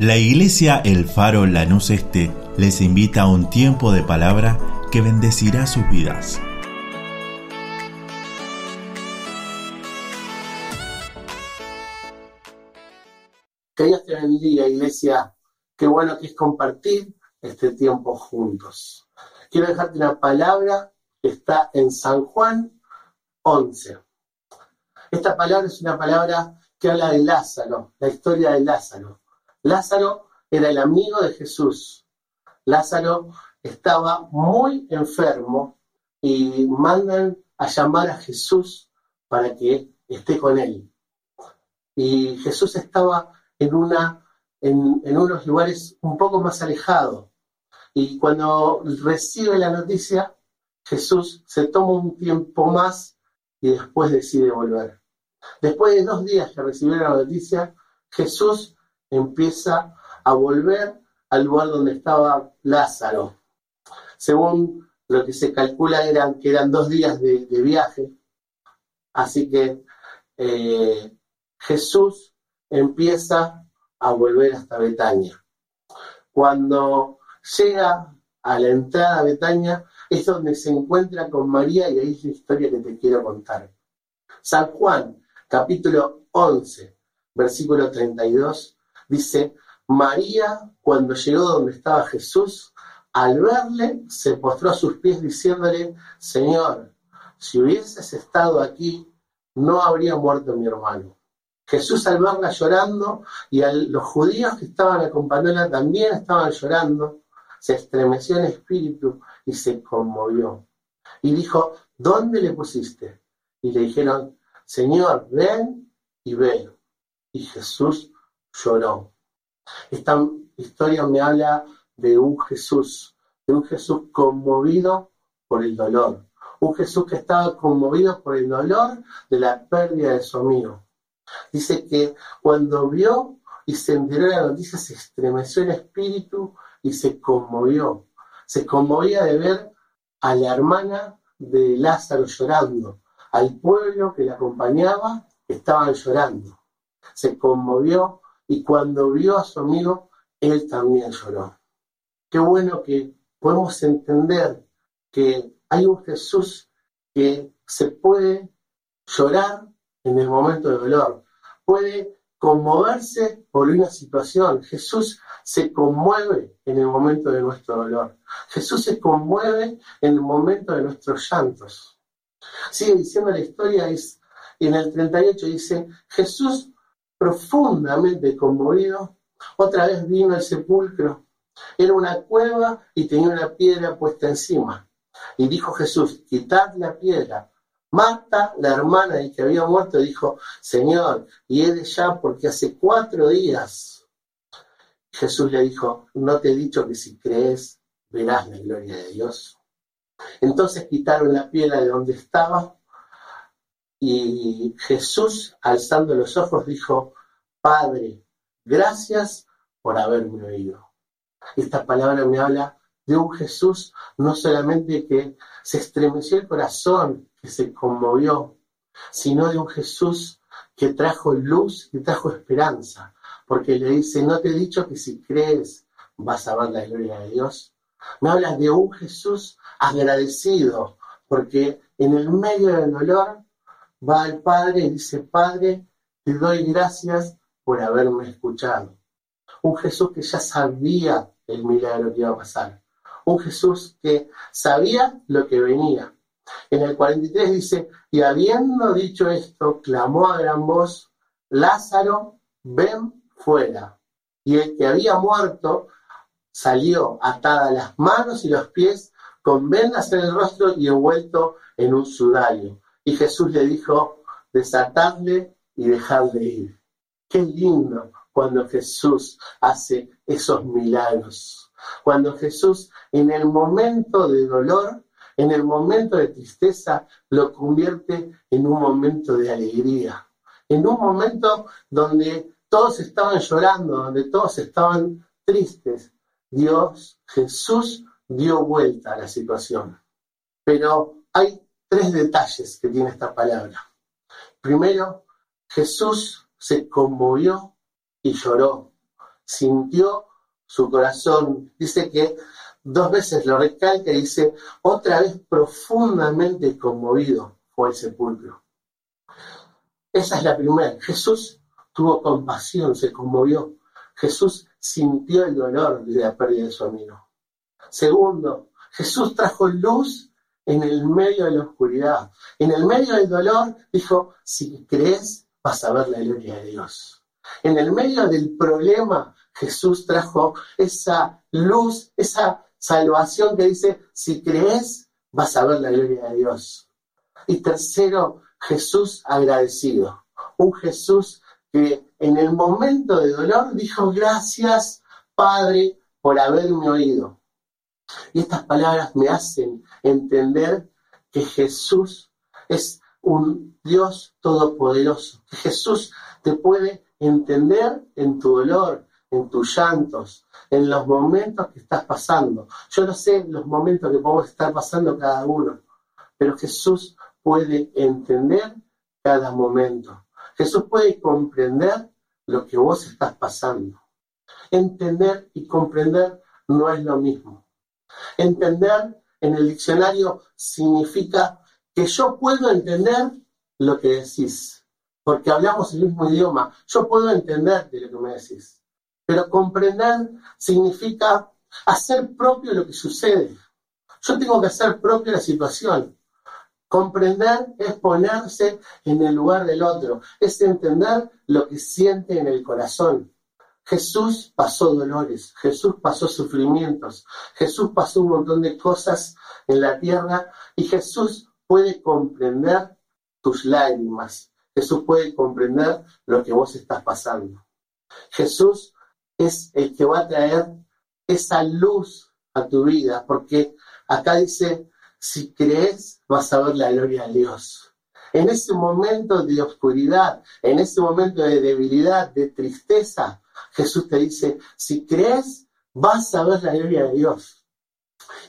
La iglesia El Faro Lanús Este les invita a un tiempo de palabra que bendecirá sus vidas. Que Dios te bendiga, iglesia. Qué bueno que es compartir este tiempo juntos. Quiero dejarte una palabra que está en San Juan 11. Esta palabra es una palabra que habla de Lázaro, la historia de Lázaro. Lázaro era el amigo de Jesús. Lázaro estaba muy enfermo y mandan a llamar a Jesús para que esté con él. Y Jesús estaba en, una, en, en unos lugares un poco más alejados. Y cuando recibe la noticia, Jesús se toma un tiempo más y después decide volver. Después de dos días que recibió la noticia, Jesús empieza a volver al lugar donde estaba Lázaro. Según lo que se calcula eran que eran dos días de, viaje. Así que eh, Jesús empieza a volver hasta Betania. Cuando llega a la entrada a Betania es donde se encuentra con María y ahí es la historia que te quiero contar. San Juan, capítulo 11, versículo 32, dice, María, cuando llegó donde estaba Jesús, al verle, se postró a sus pies diciéndole, Señor, si hubieses estado aquí, no habría muerto mi hermano. Jesús al verla llorando y a los judíos que estaban acompañándola también estaban llorando, se estremeció en espíritu y se conmovió. Y dijo, ¿dónde le pusiste? Y le dijeron, Señor, ven y ve. Y Jesús lloró. Esta historia me habla de un Jesús, de un Jesús conmovido por el dolor, un Jesús que estaba conmovido por el dolor de la pérdida de su amigo. Dice que cuando vio y se enteró de la noticia se estremeció el espíritu y se conmovió. Se conmovía de ver a la hermana de Lázaro llorando, al pueblo que la acompañaba estaban llorando. Se conmovió y cuando vio a su amigo, él también lloró. Qué bueno que podemos entender que hay un Jesús que se puede llorar en el momento de dolor, puede conmoverse por una situación. Jesús se conmueve en el momento de nuestro dolor. Jesús se conmueve en el momento de nuestros llantos. Sigue diciendo la historia, es, en el 38 dice, Jesús profundamente conmovido, otra vez vino al sepulcro. Era una cueva y tenía una piedra puesta encima. Y dijo Jesús, quitad la piedra. Marta, la hermana de que había muerto, dijo, Señor, y de ya porque hace cuatro días. Jesús le dijo, no te he dicho que si crees verás la gloria de Dios. Entonces quitaron la piedra de donde estaba y Jesús, alzando los ojos, dijo, Padre, gracias por haberme oído. Esta palabra me habla de un Jesús no solamente que se estremeció el corazón, que se conmovió, sino de un Jesús que trajo luz y trajo esperanza, porque le dice, no te he dicho que si crees vas a ver la gloria de Dios. Me habla de un Jesús agradecido, porque en el medio del dolor va al Padre y dice, Padre, te doy gracias por haberme escuchado. Un Jesús que ya sabía el milagro que iba a pasar. Un Jesús que sabía lo que venía. En el 43 dice, y habiendo dicho esto, clamó a gran voz, Lázaro, ven fuera. Y el que había muerto salió atada las manos y los pies con vendas en el rostro y envuelto en un sudario. Y Jesús le dijo, desatadle y dejadle ir. Qué lindo cuando Jesús hace esos milagros. Cuando Jesús en el momento de dolor, en el momento de tristeza, lo convierte en un momento de alegría. En un momento donde todos estaban llorando, donde todos estaban tristes. Dios, Jesús, dio vuelta a la situación. Pero hay tres detalles que tiene esta palabra. Primero, Jesús se conmovió y lloró. sintió su corazón. Dice que dos veces lo recalca y dice, otra vez profundamente conmovido fue el sepulcro. Esa es la primera. Jesús tuvo compasión, se conmovió. Jesús sintió el dolor de la pérdida de su amigo. Segundo, Jesús trajo luz en el medio de la oscuridad. En el medio del dolor dijo, si crees, vas a ver la gloria de Dios. En el medio del problema, Jesús trajo esa luz, esa salvación que dice, si crees, vas a ver la gloria de Dios. Y tercero, Jesús agradecido. Un Jesús que en el momento de dolor dijo, gracias, Padre, por haberme oído. Y estas palabras me hacen entender que Jesús es un Dios todopoderoso, que Jesús te puede entender en tu dolor, en tus llantos, en los momentos que estás pasando. Yo no sé los momentos que podemos estar pasando cada uno, pero Jesús puede entender cada momento. Jesús puede comprender lo que vos estás pasando. Entender y comprender no es lo mismo. Entender en el diccionario significa que yo puedo entender lo que decís, porque hablamos el mismo idioma. Yo puedo entender de lo que me decís. Pero comprender significa hacer propio lo que sucede. Yo tengo que hacer propia la situación. Comprender es ponerse en el lugar del otro, es entender lo que siente en el corazón. Jesús pasó dolores, Jesús pasó sufrimientos, Jesús pasó un montón de cosas en la tierra y Jesús puede comprender tus lágrimas, Jesús puede comprender lo que vos estás pasando. Jesús es el que va a traer esa luz a tu vida, porque acá dice, si crees, vas a ver la gloria de Dios. En ese momento de oscuridad, en ese momento de debilidad, de tristeza, Jesús te dice, si crees, vas a ver la gloria de Dios.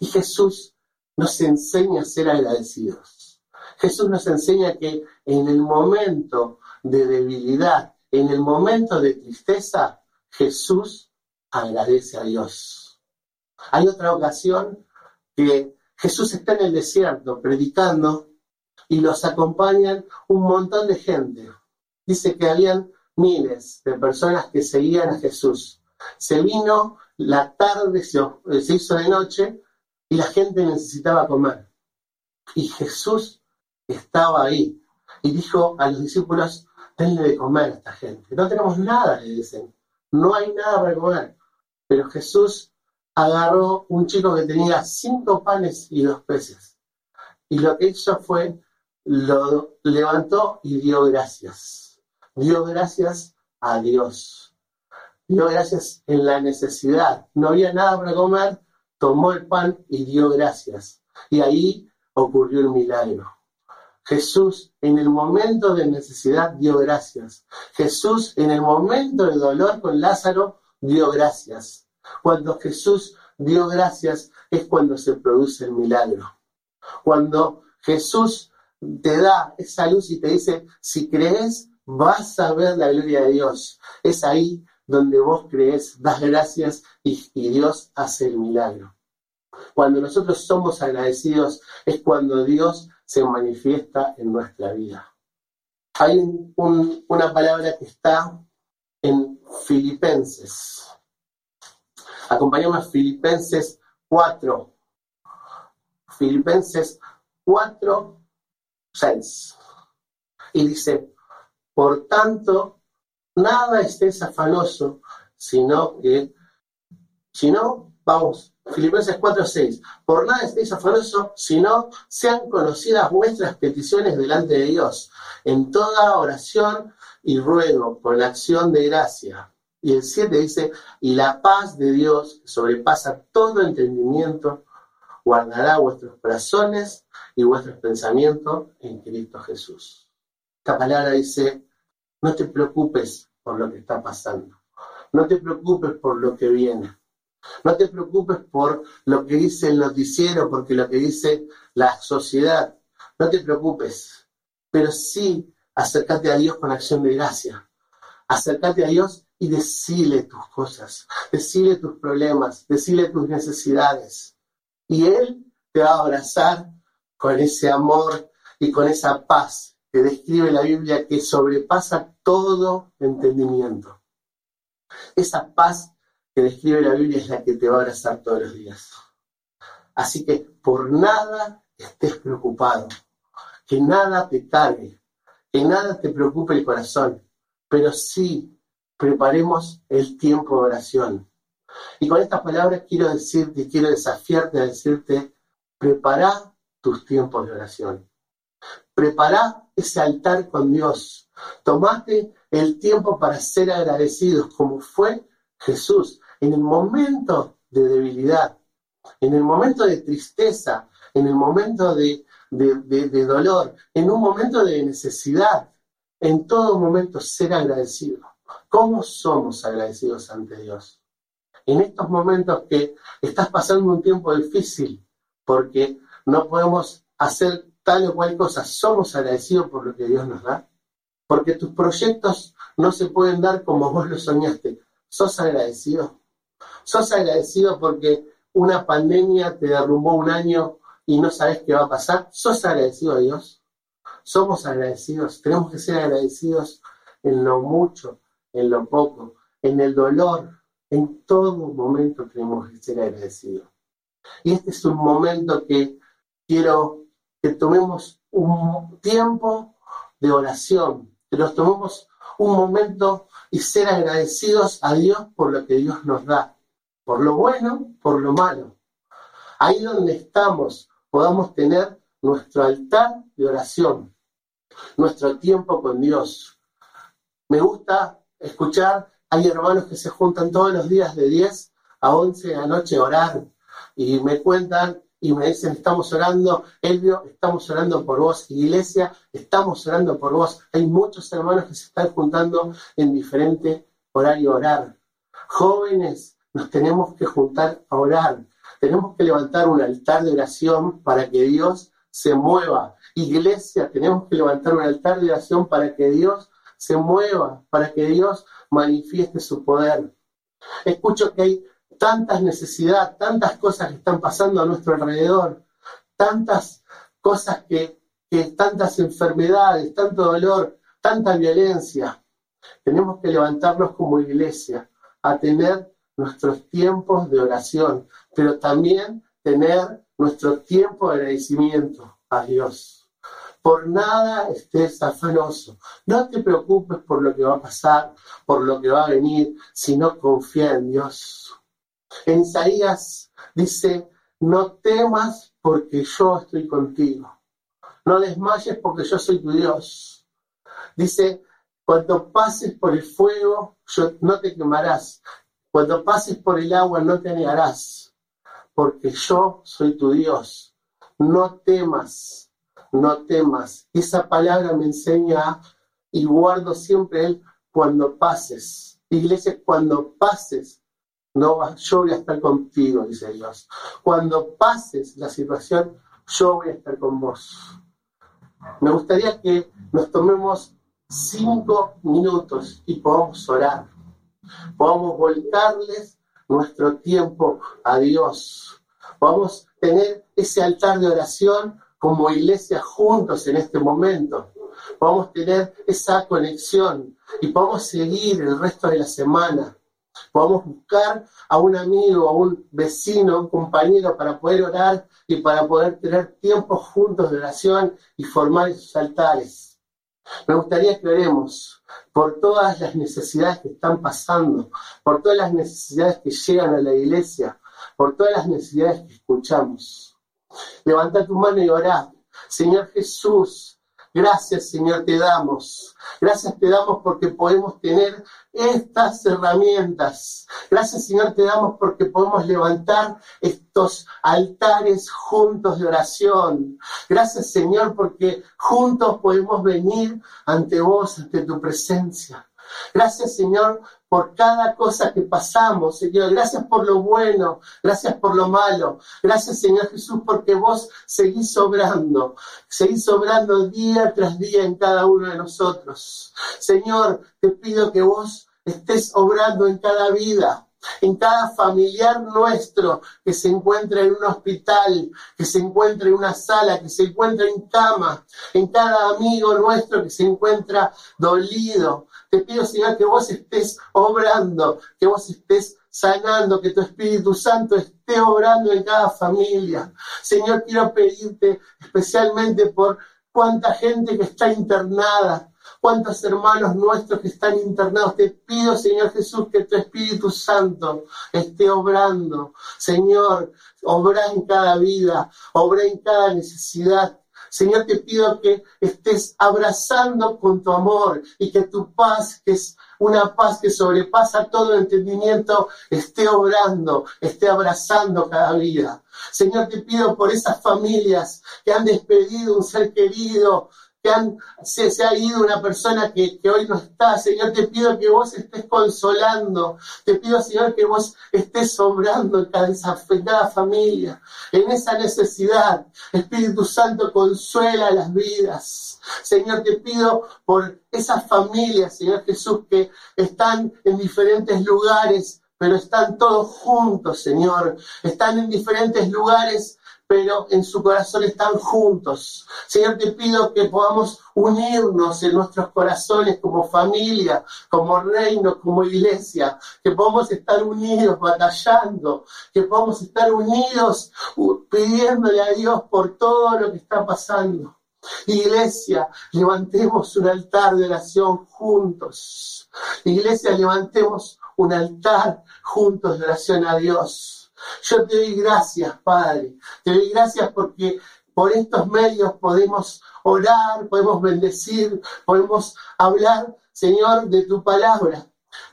Y Jesús nos enseña a ser agradecidos. Jesús nos enseña que en el momento de debilidad, en el momento de tristeza, Jesús agradece a Dios. Hay otra ocasión que Jesús está en el desierto predicando y los acompañan un montón de gente. Dice que habían miles de personas que seguían a Jesús. Se vino la tarde, se, hizo de noche y la gente necesitaba comer. Y Jesús estaba ahí y dijo a los discípulos, denle de comer a esta gente. No tenemos nada, le dicen. No hay nada para comer. Pero Jesús agarró un chico que tenía cinco panes y dos peces. Y lo que hizo fue, lo levantó y dio gracias. Dio gracias a Dios. Dio gracias en la necesidad. No había nada para comer, tomó el pan y dio gracias. Y ahí ocurrió el milagro. Jesús en el momento de necesidad dio gracias. Jesús en el momento de dolor con Lázaro dio gracias. Cuando Jesús dio gracias es cuando se produce el milagro. Cuando Jesús te da esa luz y te dice, si crees, vas a ver la gloria de Dios. Es ahí donde vos crees, das gracias y, Dios hace el milagro. Cuando nosotros somos agradecidos es cuando Dios se manifiesta en nuestra vida. Hay una palabra que está en Filipenses Acompañamos a Filipenses 4. Filipenses 4, 6. Y dice, por tanto, nada estés afanoso, sino que, si no, vamos, Filipenses 4, 6. Por nada estéis afanoso, sino sean conocidas vuestras peticiones delante de Dios, en toda oración y ruego, la acción de gracia y el 7 dice, y la paz de Dios, que sobrepasa todo entendimiento, guardará vuestros corazones y vuestros pensamientos en Cristo Jesús. Esta palabra dice, no te preocupes por lo que está pasando. No te preocupes por lo que viene. No te preocupes por lo que dice el noticiero, porque lo que dice la sociedad. No te preocupes. Pero sí acércate a Dios con acción de gracia. Acércate a Dios y decile tus cosas, decile tus problemas, decile tus necesidades. Y Él te va a abrazar con ese amor y con esa paz que describe la Biblia que sobrepasa todo entendimiento. Esa paz que describe la Biblia es la que te va a abrazar todos los días. Así que por nada estés preocupado, que nada te cargue, que nada te preocupe el corazón, pero sí preparemos el tiempo de oración. Y con estas palabras quiero decirte, quiero desafiarte a decirte, prepara tus tiempos de oración. Prepara ese altar con Dios. Tomate el tiempo para ser agradecidos, como fue Jesús en el momento de debilidad, en el momento de tristeza, en el momento de, de dolor, en un momento de necesidad. En todo momento ser agradecido. ¿Cómo somos agradecidos ante Dios? En estos momentos que estás pasando un tiempo difícil porque no podemos hacer tal o cual cosa, ¿somos agradecidos por lo que Dios nos da? Porque tus proyectos no se pueden dar como vos lo soñaste. ¿Sos agradecido? ¿Sos agradecido porque una pandemia te derrumbó un año y no sabes qué va a pasar? ¿Sos agradecido a Dios? Somos agradecidos. Tenemos que ser agradecidos en lo mucho, en lo poco, en el dolor, en todo momento tenemos que ser agradecidos. Y este es un momento que quiero que tomemos un tiempo de oración, que nos tomemos un momento y ser agradecidos a Dios por lo que Dios nos da, por lo bueno, por lo malo. Ahí donde estamos podamos tener nuestro altar de oración, nuestro tiempo con Dios. Me gusta escuchar, hay hermanos que se juntan todos los días de 10 a 11 de la noche a orar y me cuentan y me dicen, estamos orando, Elvio, estamos orando por vos, iglesia, estamos orando por vos. Hay muchos hermanos que se están juntando en diferente horario a orar. Jóvenes, nos tenemos que juntar a orar. Tenemos que levantar un altar de oración para que Dios se mueva. Iglesia, tenemos que levantar un altar de oración para que Dios se mueva, para que Dios manifieste su poder. Escucho que hay tantas necesidades, tantas cosas que están pasando a nuestro alrededor, tantas cosas que, tantas enfermedades, tanto dolor, tanta violencia. Tenemos que levantarnos como iglesia a tener nuestros tiempos de oración, pero también tener nuestro tiempo de agradecimiento a Dios. Por nada estés afanoso. No te preocupes por lo que va a pasar, por lo que va a venir, sino confía en Dios. En Isaías dice, no temas porque yo estoy contigo. No desmayes porque yo soy tu Dios. Dice, cuando pases por el fuego, yo, no te quemarás. Cuando pases por el agua, no te negarás. Porque yo soy tu Dios. No temas no temas. Esa palabra me enseña y guardo siempre él cuando pases. Iglesia, cuando pases, no yo voy a estar contigo, dice Dios. Cuando pases la situación, yo voy a estar con vos. Me gustaría que nos tomemos cinco minutos y podamos orar. Podamos volcarles nuestro tiempo a Dios. Podamos tener ese altar de oración como iglesia juntos en este momento. Podamos tener esa conexión y podamos seguir el resto de la semana. Podamos buscar a un amigo, a un vecino, un compañero para poder orar y para poder tener tiempos juntos de oración y formar esos altares. Me gustaría que oremos por todas las necesidades que están pasando, por todas las necesidades que llegan a la iglesia, por todas las necesidades que escuchamos. Levanta tu mano y orá. Señor Jesús, gracias Señor te damos. Gracias te damos porque podemos tener estas herramientas. Gracias Señor te damos porque podemos levantar estos altares juntos de oración. Gracias Señor porque juntos podemos venir ante vos, ante tu presencia. Gracias, Señor, por cada cosa que pasamos, Señor. Gracias por lo bueno, gracias por lo malo. Gracias, Señor Jesús, porque vos seguís obrando, seguís obrando día tras día en cada uno de nosotros. Señor, te pido que vos estés obrando en cada vida, en cada familiar nuestro que se encuentra en un hospital, que se encuentra en una sala, que se encuentra en cama, en cada amigo nuestro que se encuentra dolido. Te pido, Señor, que vos estés obrando, que vos estés sanando, que tu Espíritu Santo esté obrando en cada familia. Señor, quiero pedirte especialmente por cuánta gente que está internada, cuántos hermanos nuestros que están internados. Te pido, Señor Jesús, que tu Espíritu Santo esté obrando. Señor, obra en cada vida, obra en cada necesidad. Señor, te pido que estés abrazando con tu amor y que tu paz, que es una paz que sobrepasa todo entendimiento, esté obrando, esté abrazando cada vida. Señor, te pido por esas familias que han despedido un ser querido, se, ha ido una persona que, hoy no está. Señor, te pido que vos estés consolando. Te pido, Señor, que vos estés sobrando en cada, en cada familia, en esa necesidad. Espíritu Santo, consuela las vidas. Señor, te pido por esas familias, Señor Jesús, que están en diferentes lugares, pero están todos juntos, Señor. Están en diferentes lugares, pero en su corazón están juntos. Señor, te pido que podamos unirnos en nuestros corazones como familia, como reino, como iglesia, que podamos estar unidos batallando, que podamos estar unidos pidiéndole a Dios por todo lo que está pasando. Iglesia, levantemos un altar de oración juntos. Iglesia, levantemos un altar juntos de oración a Dios. Yo te doy gracias, Padre. Te doy gracias porque por estos medios podemos orar, podemos bendecir, podemos hablar, Señor, de tu palabra.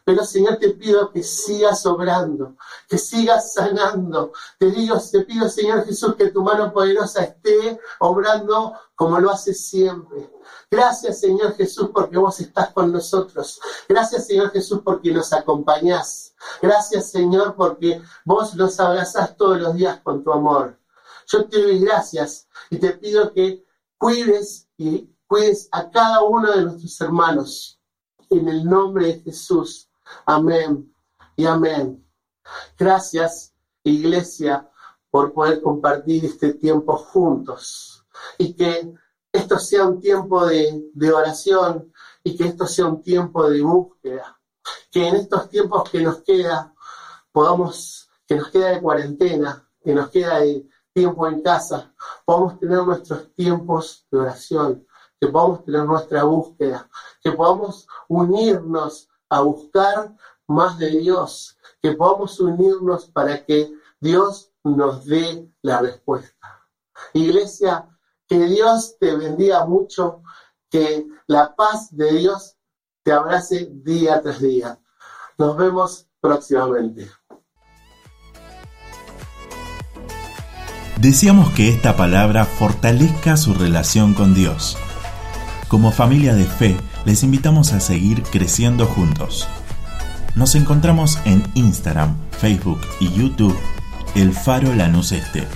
Pero Señor, te pido que sigas obrando, que sigas sanando. Te digo, te pido, Señor Jesús, que tu mano poderosa esté obrando como lo hace siempre. Gracias, Señor Jesús, porque vos estás con nosotros. Gracias, Señor Jesús, porque nos acompañás. Gracias, Señor, porque vos nos abrazás todos los días con tu amor. Yo te doy gracias y te pido que cuides y cuides a cada uno de nuestros hermanos. En el nombre de Jesús. Amén y amén. Gracias, Iglesia, por poder compartir este tiempo juntos y que esto sea un tiempo de, oración y que esto sea un tiempo de búsqueda. Que en estos tiempos que nos queda, podamos, que nos queda de cuarentena, que nos queda de tiempo en casa, podamos tener nuestros tiempos de oración, que podamos tener nuestra búsqueda, que podamos unirnos a buscar más de Dios, que podamos unirnos para que Dios nos dé la respuesta. Iglesia, que Dios te bendiga mucho, que la paz de Dios te abrace día tras día. Nos vemos próximamente. Deseamos que esta palabra fortalezca su relación con Dios. Como familia de fe, les invitamos a seguir creciendo juntos. Nos encontramos en Instagram, Facebook y YouTube, El Faro Lanús Este,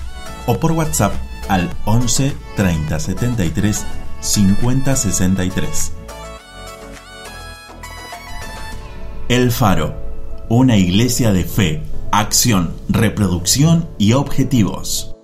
o por WhatsApp al 11 30 73 50 63. El Faro, una iglesia de fe, acción, reproducción y objetivos.